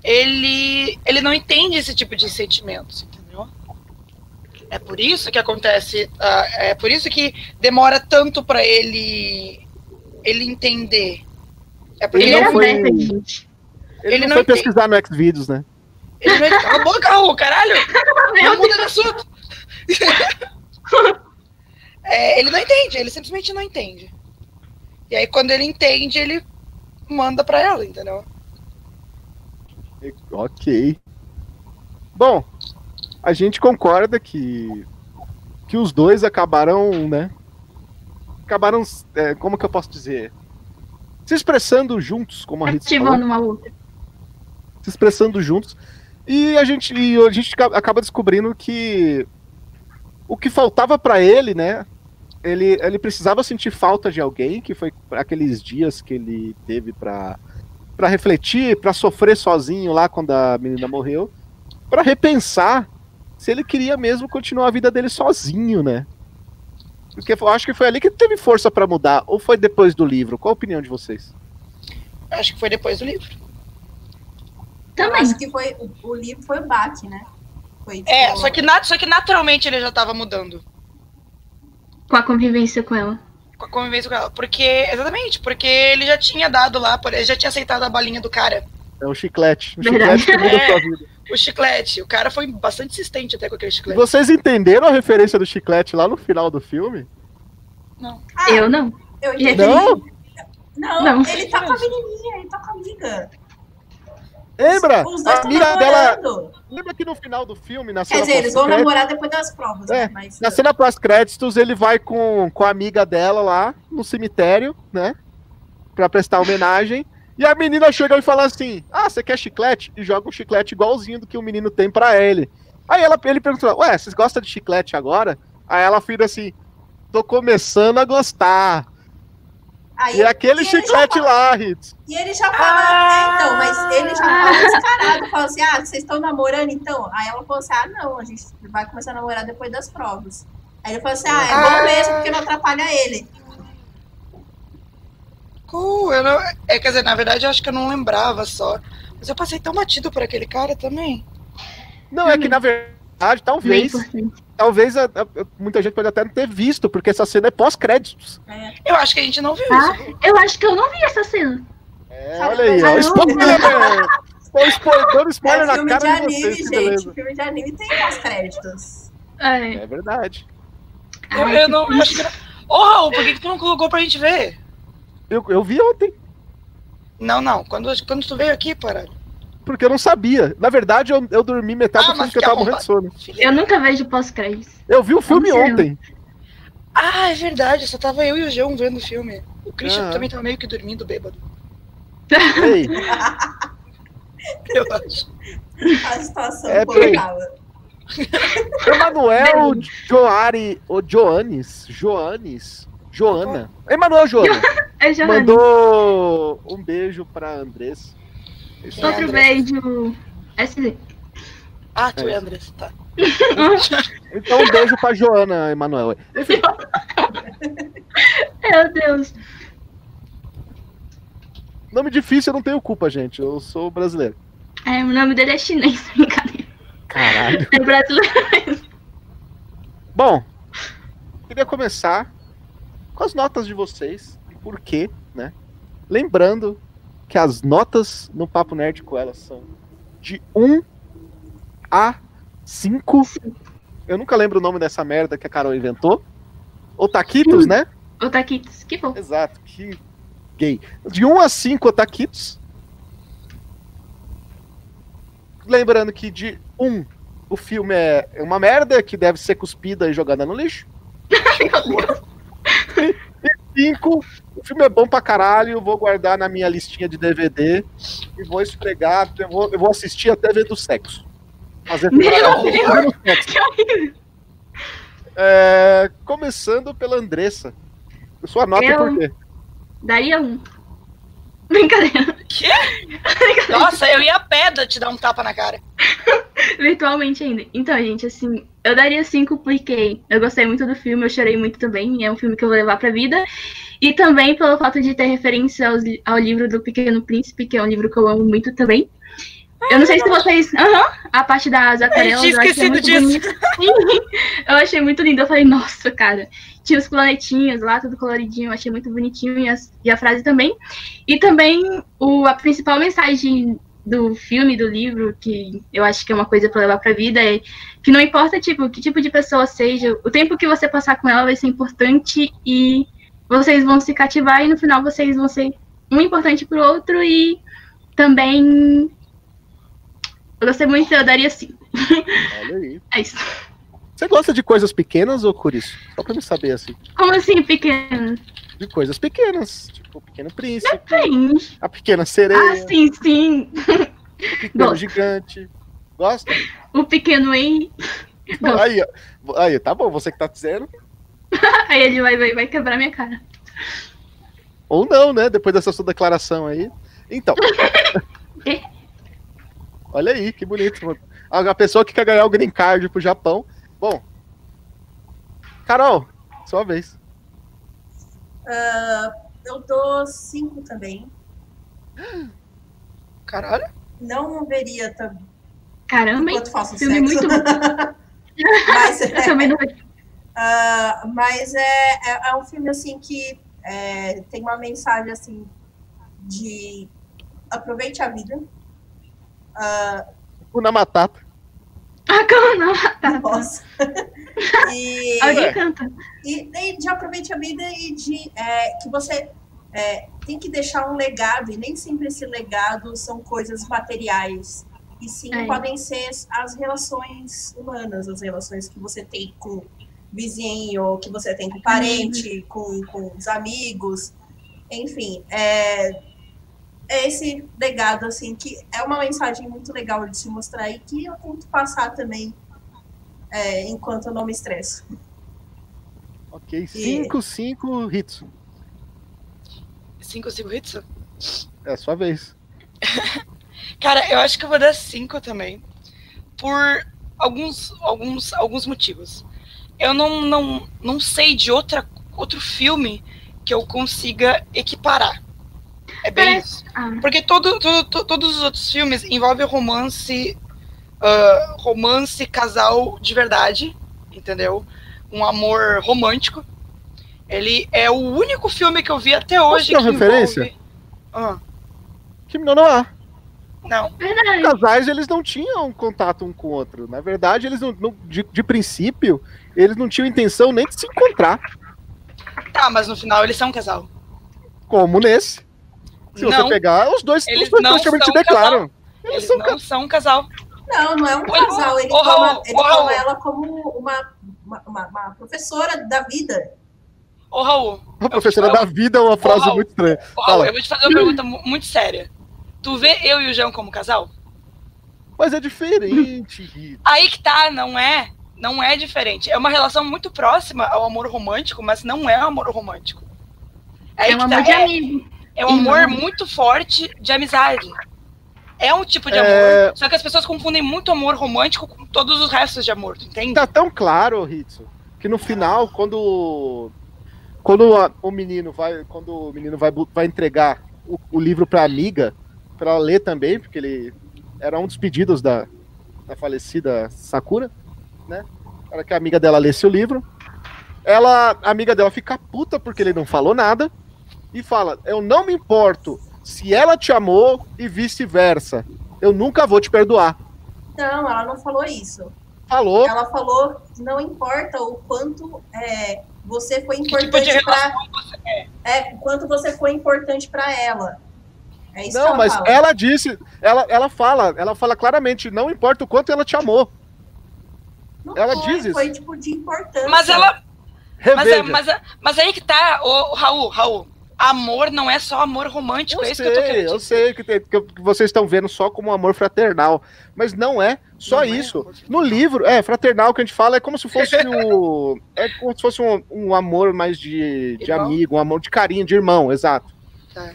ele, ele não entende esse tipo de sentimentos, entendeu? É por isso que acontece, ah, é por isso que demora tanto pra ele ele entender. É porque Ele Ele não era foi- beta, gente. Ele, Ele não, não foi entende. pesquisar no Xvideos, né? ele não cala a boca, Raul, caralho! Não muda de assunto. É, ele não entende, ele simplesmente não entende. E aí, quando ele entende, ele manda pra ela, entendeu? Ok. Bom, a gente concorda que que os dois acabaram, né? Acabaram, é, como que eu posso dizer? Se expressando juntos, como a Rita falou, Ativando uma outra. Se expressando juntos. E a gente, e a gente ca- acaba descobrindo que o que faltava pra ele, né? ele, ele precisava sentir falta de alguém, que foi aqueles dias que ele teve pra, pra refletir, pra sofrer sozinho lá quando a menina morreu, pra repensar se ele queria mesmo continuar a vida dele sozinho, né? Porque eu acho que foi ali que teve força pra mudar, ou foi depois do livro? Qual a opinião de vocês? Acho que foi depois do livro. Eu Também. acho que foi, o, o livro foi o baque, né? Foi, tipo, É, só que, nat- só que naturalmente ele já tava mudando Com a convivência com ela. com a convivência com ela. Porque, exatamente, porque ele já tinha dado lá, por- ele já tinha aceitado a balinha do cara. É o chiclete. O Verdade. chiclete que muda a É. sua vida. O chiclete. O cara foi bastante insistente até com aquele E chiclete. vocês entenderam a referência do chiclete lá no final do filme? Ah, Eu não. eu E entendi. Não? Não, Não. ele tá com a menininha, ele tá com a amiga. Lembra? Os dois A amiga dela. namorando. Lembra que no final do filme, na Quer cena dizer, eles vão namorar depois das provas, É, né? Mas, Na cena pós-créditos, ele vai com, com a amiga dela lá no cemitério, né? Pra prestar homenagem. E a menina chega e fala assim: Ah, você quer chiclete? E joga um chiclete igualzinho do que o menino tem pra ele. Aí ela, ele pergunta: Ué, vocês gostam de chiclete agora? Aí ela fica assim: Tô começando a gostar. Aí, E aquele e chiclete fala- lá, Ritz. E ele já fala, Ah! é, então, mas ele já fala descarado, fala assim, ah, vocês estão namorando então? Aí ela falou assim, ah, não, a gente vai começar a namorar depois das provas. Aí ele falou assim, ah, é Ah! bom mesmo, porque não atrapalha ele. Cool, eu não, é, quer dizer, na verdade eu acho que eu não lembrava só. Mas eu passei tão batido por aquele cara também. Não, é que na verdade, Bem talvez, talvez a- a- muita gente pode até não ter visto, porque essa cena é pós-créditos. É. Eu acho que a gente não viu Ah, isso. eu acho que eu não vi essa cena. É, Sabe olha aí, ó. coisa Spoiler! Spoiler, É na filme de cara de anime, vocês, que gente. beleza. Filme de anime tem os créditos. É. É verdade. Eu, Ai, eu não, eu acho que não. Ô, Raul, por que, que tu não colocou pra gente ver? Eu, eu vi ontem, Não, não. Quando, quando tu veio aqui, parado. Porque eu não sabia. Na verdade, eu, eu dormi metade Ah, do filme porque eu que tava morrendo de sono. Eu nunca vejo pós-créditos. Eu vi o filme ontem. Ah, é verdade. Só tava eu e o João vendo o filme. O Christian Ah. também tava meio que dormindo bêbado. Ei, Eu acho. A situação É, colocava. Emanuel Joari, ou Joanes, Joanes, Joana. Emanuel Joana É Johanna. mandou um beijo pra Andrés. Isso É, Outro André. beijo. SD. Ah, tu É. é, Andrés. Tá. Então um beijo pra Joana, Emanuel. Enfim, Meu Deus. nome difícil eu não tenho culpa, gente. Eu sou brasileiro. É, o nome dele é chinês, brincadeira. Caralho. É brasileiro. Bom, queria começar com as notas de vocês e por quê, né? Lembrando que as notas no Papo Nerd com elas são de 1 a 5. Eu nunca lembro o nome dessa merda que a Carol inventou. Otaquitos, né? Otaquitos, que bom. Exato, que gay. De 1 a 5 otaquitos. Lembrando que de 1 o filme é uma merda que deve ser cuspida e jogada no lixo. Meu Deus. E 5, o filme é bom pra caralho, vou guardar na minha listinha de DVD e vou esfregar, eu vou, eu vou assistir até vendo sexo. Fazer Meu vendo sexo. É, começando pela Andressa. Sua nota Eu- por quê? Daria um. Brincadeira. Quê? Nossa, eu ia a pedra te dar um tapa na cara. Virtualmente ainda. Então, gente, assim, eu daria cinco porque eu gostei muito do filme, eu chorei muito também. É um filme que eu vou levar pra vida. E também pelo fato de ter referência aos ao livro do Pequeno Príncipe, que é um livro que eu amo muito também. Eu não sei se vocês. Aham, a parte das Eu aquarelas. tinha eu achei esquecido muito disso. eu achei muito lindo. Eu falei, nossa, cara. Tinha os planetinhos lá, tudo coloridinho. Eu achei muito bonitinho. E, as- e a frase também. E também o, a principal mensagem do filme, do livro, que eu acho que é uma coisa pra levar pra vida, é que não importa tipo, que tipo de pessoa seja, o tempo que você passar com ela vai ser importante e vocês vão se cativar e no final vocês vão ser um importante pro outro e também. Eu gostei muito, eu daria sim. Olha aí. É isso. Você gosta de coisas pequenas ou Curiço? Só pra me saber, assim. Como assim, pequeno? De coisas pequenas. Tipo, o Pequeno Príncipe, Depende. a Pequena Sereia, Ah, sim, sim. o Pequeno. Gigante. Gosta? O pequeno Henry. Gosto. Aí, aí, tá bom, você que tá dizendo. Aí ele vai, vai, vai quebrar minha cara. Ou não, né? Depois dessa sua declaração aí. Então. Olha aí, que bonito. A pessoa que quer ganhar o green card pro Japão. Bom. Carol, sua vez. Uh, eu dou cinco também. Caralho. Não veria também. Caramba, enquanto faço filme sexo. muito bom. mas Eu também não Ah, mas é, é, é um filme assim que é, tem uma mensagem assim de aproveite a vida. Ah, Una Matata. Ah, não? Tá. nossa. e, Alguém canta. e, e de aproveite a vida e de é, que você é, tem que deixar um legado, e nem sempre esse legado são coisas materiais. E sim É. podem ser as relações humanas, as relações que você tem com vizinho, que você tem com parente, com, com os amigos, enfim, é, é esse legado assim que é uma mensagem muito legal de se mostrar e que eu tento passar também é, enquanto eu não me estresso. Ok, 5, 5 hits. 5, 5 hits? É a sua vez. Cara, eu acho que eu vou dar 5 também. Por alguns, alguns, alguns motivos. Eu não, não, não sei de outra, outro filme que eu consiga equiparar. É bem Peraí. isso. Ah, Porque todo, todo- to- todos os outros filmes envolvem romance, ah, romance, casal de verdade, entendeu? Um amor romântico. Ele é o único filme que eu vi até hoje uma que referência? envolve... Ah, Que não, não há. não. verdade. Os casais, eles não tinham contato um com o outro. Na verdade, eles não, não- de, de princípio, eles não tinham intenção nem de se encontrar, Tá, mas no final eles são um casal. como nesse. Se você não, pegar, os dois, Eles os dois não praticamente se são declaram. eles são não são um casal. Não, não é um casal. Ele ô, toma, ele ô, toma Raul. ela como uma, uma, uma- uma professora da vida. Ô, Raul, A professora da vida é uma frase Raul. muito estranha. ô, Raul, Fala. eu vou te fazer uma pergunta mu- muito séria. Tu vê eu e o João como casal? Mas é diferente, Rita. Aí que tá, não é. Não é diferente. É uma relação muito próxima ao amor romântico, mas não é um amor romântico. Aí É um que amor tá, de é, amigo. É um amor muito forte de amizade. É um tipo de É. amor. Só que as pessoas confundem muito amor romântico com todos os restos de amor, tu entende? Tá tão claro, Ritsu, que no final, quando quando a- o menino vai quando o menino vai, vai entregar o, o livro pra amiga, pra ela ler também, porque ele era um dos pedidos da, da falecida Sakura, né? Para que a amiga dela lesse o livro. Ela, a amiga dela fica puta porque ele não falou nada e fala: "Eu não me importo se ela te amou e vice-versa. Eu nunca vou te perdoar." Não, ela não falou isso. Falou. Ela falou não importa o quanto é, você foi tipo importante para relação você é? o quanto você foi importante para ela. É isso que Não, ela mas fala. ela disse, ela, ela fala, ela fala claramente, não importa o quanto ela te amou. Não ela foi, diz isso. Foi tipo de importância. Mas ela. Mas, é- mas, é- mas aí que tá, ô, Raul, Raul. Amor não é só amor romântico, eu é isso que eu tô sei, querendo eu dizer. sei que, tem- que vocês estão vendo só como amor fraternal, mas não é só Não é isso. amor No livro, é, fraternal que a gente fala é como se fosse o. É como se fosse um, um amor mais de, de amigo, um amor de carinho, de irmão, exato. Tá.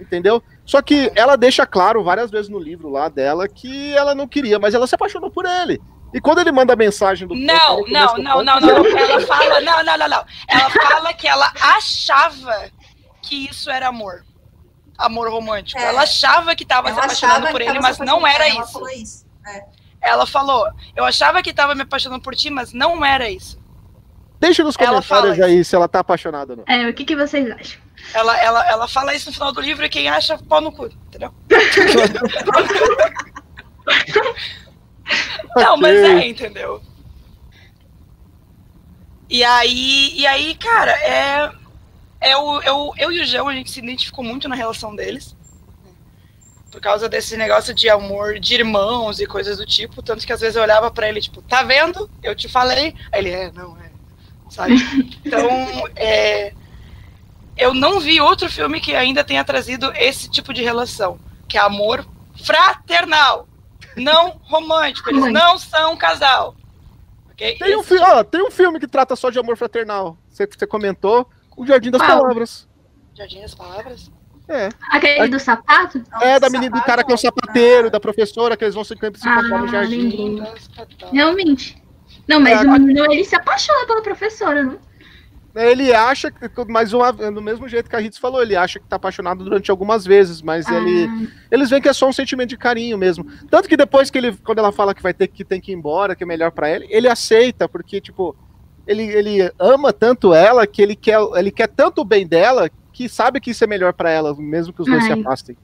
Entendeu? Só que ela deixa claro várias vezes no livro lá dela que ela não queria, mas ela se apaixonou por ele. E quando ele manda a mensagem do Não, não, não, não, não. Ela fala, não, não, não, não. Ela fala que ela achava que isso era amor. Amor romântico. É. Ela achava que tava se apaixonando por ele, mas não era Ela isso. falou isso. É. Ela falou, eu achava que tava me apaixonando por ti, mas não era isso. Deixa nos Ela comentários aí se ela tá apaixonada ou não. É, o que, que vocês acham? Ela, ela, ela fala isso no final do livro e quem acha, pau no cu, entendeu? Não, mas é, entendeu? E aí, e aí, cara, é, é o, eu, eu e o João, a gente se identificou muito na relação deles. Por causa desse negócio de amor de irmãos e coisas do tipo. Tanto que às vezes eu olhava pra ele, tipo, tá vendo? Eu te falei. Aí ele, é, não, é. Sabe? Então, é, eu não vi outro filme que ainda tenha trazido esse tipo de relação. Que é amor fraternal. Não romântico. Eles não são um casal. Porque Tem um, esse- fi- ó, tem um filme que trata só de amor fraternal. Você, você comentou. O Jardim das Qual? Palavras. Jardim das Palavras. É. Aquele do sapato? É, da menina do cara que é um sapateiro, da professora, que eles vão se encontrar no Ah, jardim. Das Palavras. Realmente. Não, mas É, o menino, ele se apaixona pela professora, não? Ele acha que, mas uma, do mesmo jeito que a Ritz falou, ele acha que tá apaixonado durante algumas vezes, mas ele, Ah, eles veem que é só um sentimento de carinho mesmo. Tanto que depois que ele, quando ela fala que vai ter que tem que ir embora, que é melhor pra ele, ele aceita, porque tipo, ele, ele ama tanto ela que ele quer, ele quer tanto o bem dela que sabe que isso é melhor pra ela, mesmo que os dois se Ai. afastem.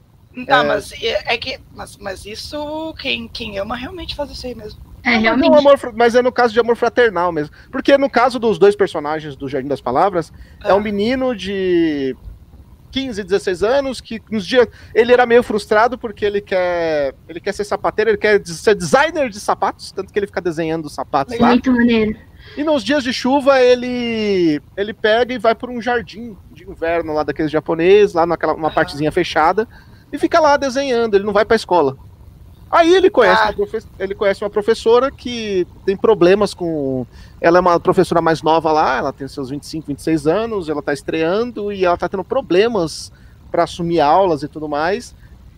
Tá, É. mas é, é que. Mas, mas isso, quem, quem ama realmente faz isso aí mesmo. é, Mas, realmente. não, amor mas é no caso de amor fraternal mesmo. Porque no caso dos dois personagens do Jardim das Palavras, é Ah. um menino de 15, 16 anos que nos dias ele era meio frustrado porque ele quer ele quer ser sapateiro, ele quer ser designer de sapatos, tanto que ele fica desenhando os sapatos lá. Muito maneiro. E nos dias de chuva ele ele pega e vai por um jardim de inverno lá daqueles japoneses, lá naquela uma partezinha fechada e fica lá desenhando, ele não vai pra escola. Aí ele conhece, Ah. ele conhece uma professora que tem problemas com. Ela é uma professora mais nova lá, ela tem seus 25, 26 anos, ela tá estreando e ela tá tendo problemas para assumir aulas e tudo mais.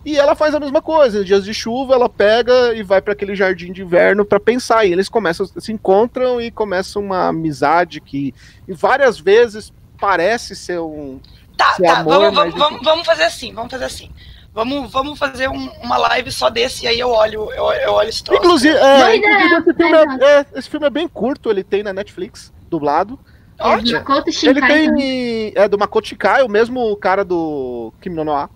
E ela faz a mesma coisa, em dias de chuva ela pega e vai para aquele jardim de inverno para pensar. E eles começam, se encontram e começam uma amizade que e várias vezes parece ser um. Tá, Se tá. amor, vamos, vamos, vamos, vamos fazer assim, vamos fazer assim. Vamos, vamos fazer um- uma live só desse e aí eu olho, eu, eu olho esse troço. Inclusive, Boa é, inclusive esse, filme é, é, esse filme é bem curto, ele tem na Netflix, dublado. É, Ótimo. Ele Shinkai tem. É do Makoto Shikai, o mesmo cara do Kimi no.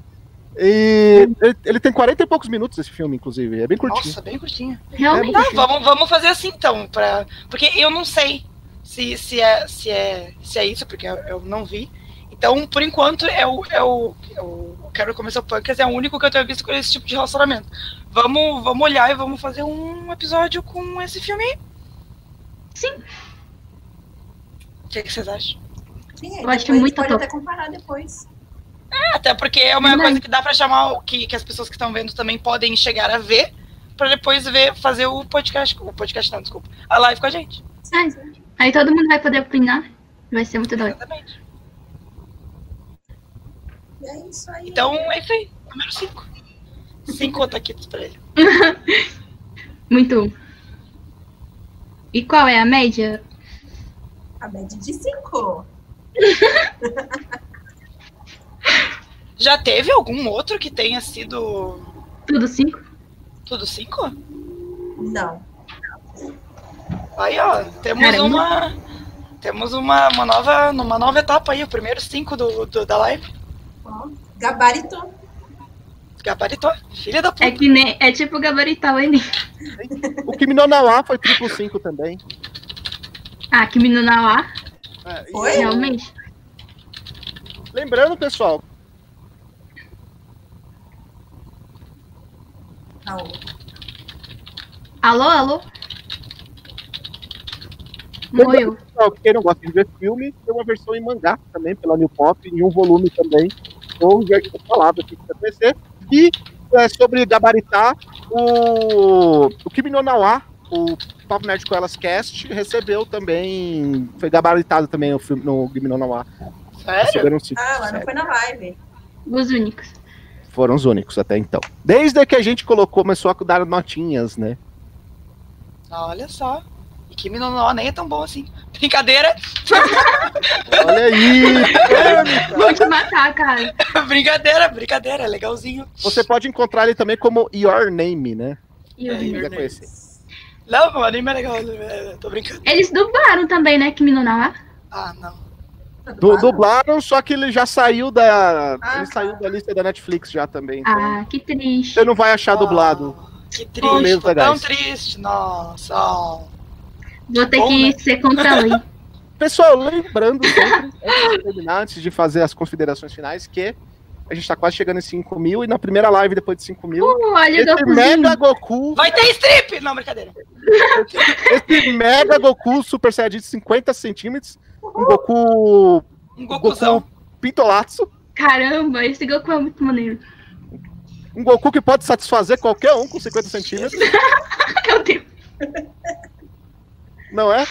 E ele, ele tem 40 e poucos minutos esse filme, inclusive. É bem curtinho. Nossa, bem curtinho. Realmente. É, Tá, vamos, vamos fazer assim então, pra... porque eu não sei se, se, é, se, é, se é isso, porque eu, eu não vi. Então, por enquanto, é o, é o, é o Quero Começar Punkers é o único que eu tenho visto com esse tipo de relacionamento. Vamos, vamos olhar e vamos fazer um episódio com esse filme aí. Sim. O que, que vocês acham? Sim, Eu acho depois muito pode top. até comparar depois. Até porque é uma Verdade. coisa que dá pra chamar, o- que, que as pessoas que estão vendo também podem chegar a ver, pra depois ver, fazer o podcast, o podcast não, desculpa, a live com a gente. É, Aí todo mundo vai poder opinar. Vai ser muito doido. Exatamente. E é isso aí. Então, é isso aí. Número 5. 5 taquitos pra ele. Muito. E qual é a média? A média de 5. Já teve algum outro que tenha sido Tudo cinco? tudo 5? Não. Aí, ó, temos Caramba. uma. Temos uma, uma, nova, uma nova etapa aí, o primeiro 5 do, do- da live. Ó, gabaritou. Gabaritou. Filha da puta. É que nem. É tipo gabaritar o Enem. O Kimi no Na wa foi triplo 5 também. Ah, Kimi no Nawa, É, Foi? realmente. Lembrando, pessoal, Não. Alô, alô? Morreu. quem não gosta de ver filme, tem uma versão em mangá também, pela New Pop, em um volume também, ou Jardim das Palavras, que você conhecer. E é, sobre gabaritar, o, o Kimi no Na wa, o Papo Nerd com Elas Cast, recebeu também, foi gabaritado também o filme no Kimi no Na wa. Sério? Ah, mas não foi na live. Os únicos. Foram os únicos até então. Desde que a gente colocou, começou a dar notinhas, né? Olha só. E Kimi no nem é tão bom assim. Brincadeira. Olha aí! Vou te matar, cara. brincadeira, brincadeira. É legalzinho. Você pode encontrar ele também como Your Name, né? E eu É, Your conhecer. Não, o anime é legal. Tô brincando. Eles dublaram também, né? Kimi no Nawa. Ah, não. Du- dublaram, só que ele já saiu da. Ah, ele tá. saiu da lista da Netflix já também. Então Ah, que triste. você não vai achar dublado. Que triste. mesmo, Tô tão triste. Nossa. Vou ter Bom, que né? ser contra a lei. Pessoal, lembrando sempre, antes de terminar, antes de fazer as considerações finais, que a gente tá quase chegando em 5 mil, e na primeira live depois de 5 mil, Uh, olha o esse. Mega Goku, Vai ter strip! Não, brincadeira. esse Mega Goku Super Saiyajin de 50 centímetros, um Goku. Um Gokuzão. Goku Pintolatsu, Caramba, esse Goku é muito maneiro. um Goku que pode satisfazer qualquer um com 50 centímetros. Meu Deus. Não é?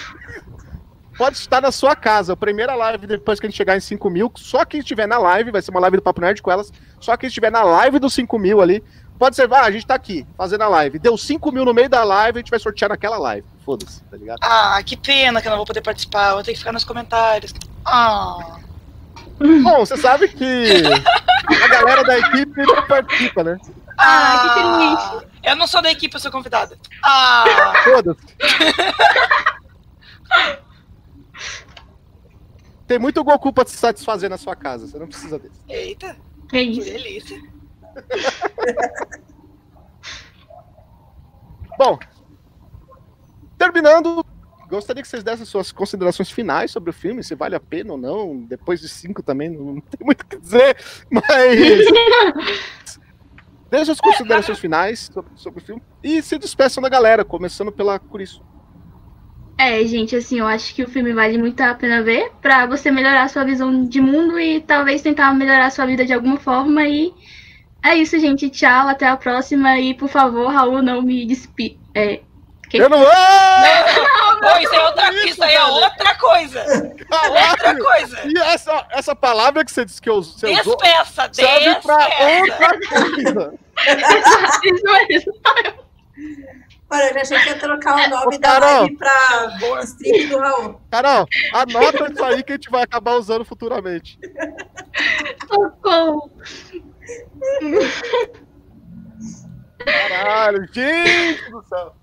Pode estar na sua casa. A primeira live, depois que a gente chegar em 5 mil, só quem estiver na live, vai ser uma live do Papo Nerd com elas, só quem estiver na live dos 5 mil ali, pode ser, ah, a gente tá aqui, fazendo a live. Deu 5 mil no meio da live, a gente vai sortear naquela live. Foda-se, tá ligado? Ah, que pena que eu não vou poder participar. Eu vou ter que ficar nos comentários. Ah. Bom, você sabe que a galera da equipe não participa, né? Ah, que triste. Eu não sou da equipe, eu sou convidada. Ah. Foda-se. Tem muito Goku pra te satisfazer na sua casa, você não precisa desse. Eita, Que que isso. delícia. Bom, terminando, gostaria que vocês dessem suas considerações finais sobre o filme, se vale a pena ou não. Depois de cinco também, não tem muito o que dizer, mas. Deixe suas considerações finais sobre, sobre o filme e se despeçam da galera, começando pela Curiço. É, gente, assim, eu acho que o filme vale muito a pena ver pra você melhorar a sua visão de mundo e talvez tentar melhorar a sua vida de alguma forma. E é isso, gente. Tchau, até a próxima. E por favor, Raul, não me despi. É, Que? Eu não. Ah! Pô, isso é outra, Isso, isso aí é outra coisa. Outra Caralho! coisa. E essa, essa palavra que você disse que eu, você usou Despeça, serve pra despeça. outra coisa. isso mesmo. Olha, eu já achei que ia trocar o nome Ô, da Carol. live pra Boa. stream do Raul. Carol, anota isso aí que a gente vai acabar usando futuramente. Socorro. Caralho, gente do céu.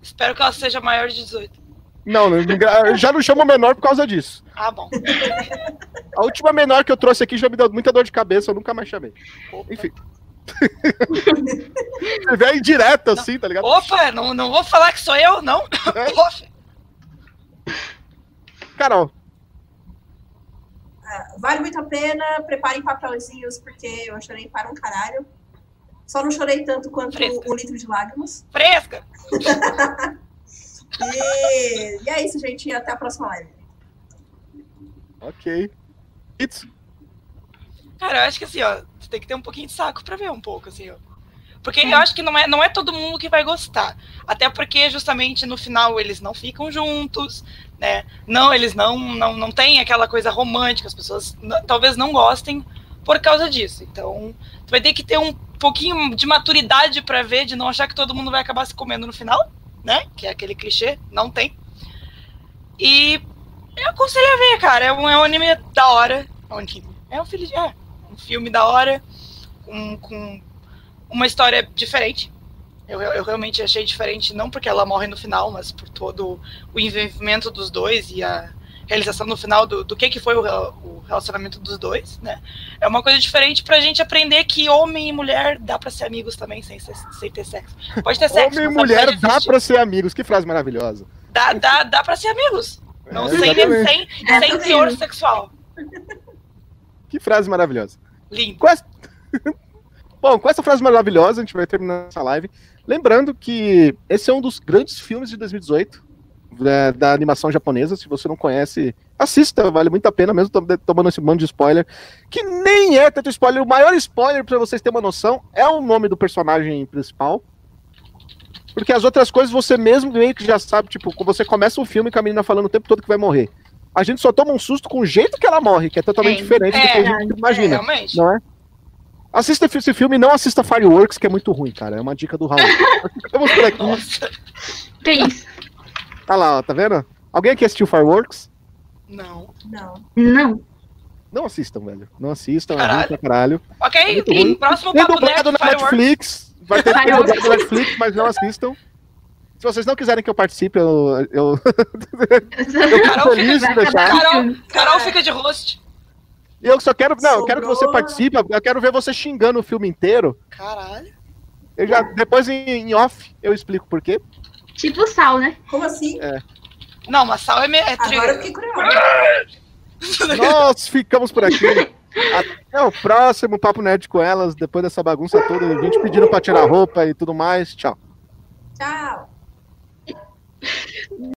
Espero que ela seja maior de 18. Não, já não chamo menor por causa disso. Ah, bom. A última menor que eu trouxe aqui já me deu muita dor de cabeça, eu nunca mais chamei. Opa. Enfim. Você vê indireto assim, tá ligado? Opa, não, não vou falar que sou eu, não. É. Opa. Vale muito a pena, preparem papelzinhos, porque eu chorei para um caralho. Só não chorei tanto quanto Fresca. um litro de lágrimas. Fresca. E, e é isso, gente. Até a próxima live. ok. It's, Cara, eu acho que assim, ó, você tem que ter um pouquinho de saco pra ver um pouco, assim, ó. Porque eu acho que não é, não é todo mundo que vai gostar. Até porque, justamente, no final eles não ficam juntos, né? Não, eles não, não, não têm aquela coisa romântica, as pessoas talvez não gostem por causa disso. Então, tu vai ter que ter um pouquinho de maturidade pra ver, de não achar que todo mundo vai acabar se comendo no final, né? Que é aquele clichê, não tem. E eu aconselho a ver, cara. É um, é um anime da hora. É um. É um filme, é, um filme da hora, com, com uma história diferente. Eu, eu realmente achei diferente, não porque ela morre no final, mas por todo o envolvimento dos dois e a realização no final do, do que, que foi o, o relacionamento dos dois, né? É uma coisa diferente pra gente aprender que homem e mulher dá pra ser amigos também sem, ser- sem ter sexo. Pode ter sexo. homem e mulher dá pra ser amigos. Que frase maravilhosa. Dá, dá, dá pra ser amigos. Não É, sem, sem, É, sem tá teor sexual. Que frase maravilhosa. Lindo. Bom, com essa frase maravilhosa, a gente vai terminar essa live. Lembrando que esse é um dos grandes filmes de 2018 da, da animação japonesa. Se você não conhece, assista, vale muito a pena, mesmo tom- tomando esse bando de spoiler. Que nem é tanto spoiler. O maior spoiler, pra vocês terem uma noção, é o nome do personagem principal. Porque as outras coisas você mesmo meio que já sabe, tipo, quando você começa o filme com a menina falando o tempo todo que vai morrer. A gente só toma um susto com o jeito que ela morre, que é totalmente É, diferente do que a é, gente É, imagina. realmente. Não é? Assista esse filme e não assista Fireworks, que é muito ruim, cara. É uma dica do Raul. Ficamos por aqui. Nossa. Que isso? Tá lá, ó, tá vendo? Alguém aqui assistiu Fireworks? Não. Não. Não. Não assistam, velho. Não assistam, é Caralho. ruim pra caralho. Ok, Muito e ruim. próximo Tem papo dublado nerd, na Fireworks. Netflix. Vai ter dublado na Netflix, mas não assistam. Se vocês não quiserem que eu participe, eu, eu, eu fico Carol, feliz vai de deixar. acabar. Carol, Carol fica de host. Eu só quero. Não, eu quero que você Sobrou. participe. Eu quero ver você xingando o filme inteiro. Caralho. Eu já, depois em, em off eu explico por quê. Tipo sal, né? Como assim? Não, mas sal é, me- é Agora eu fiquei curiosa. Nós ficamos por aqui. Até o próximo Papo Nerd com elas. Depois dessa bagunça toda, a gente pedindo pra tirar roupa e tudo mais. Tchau. Tchau.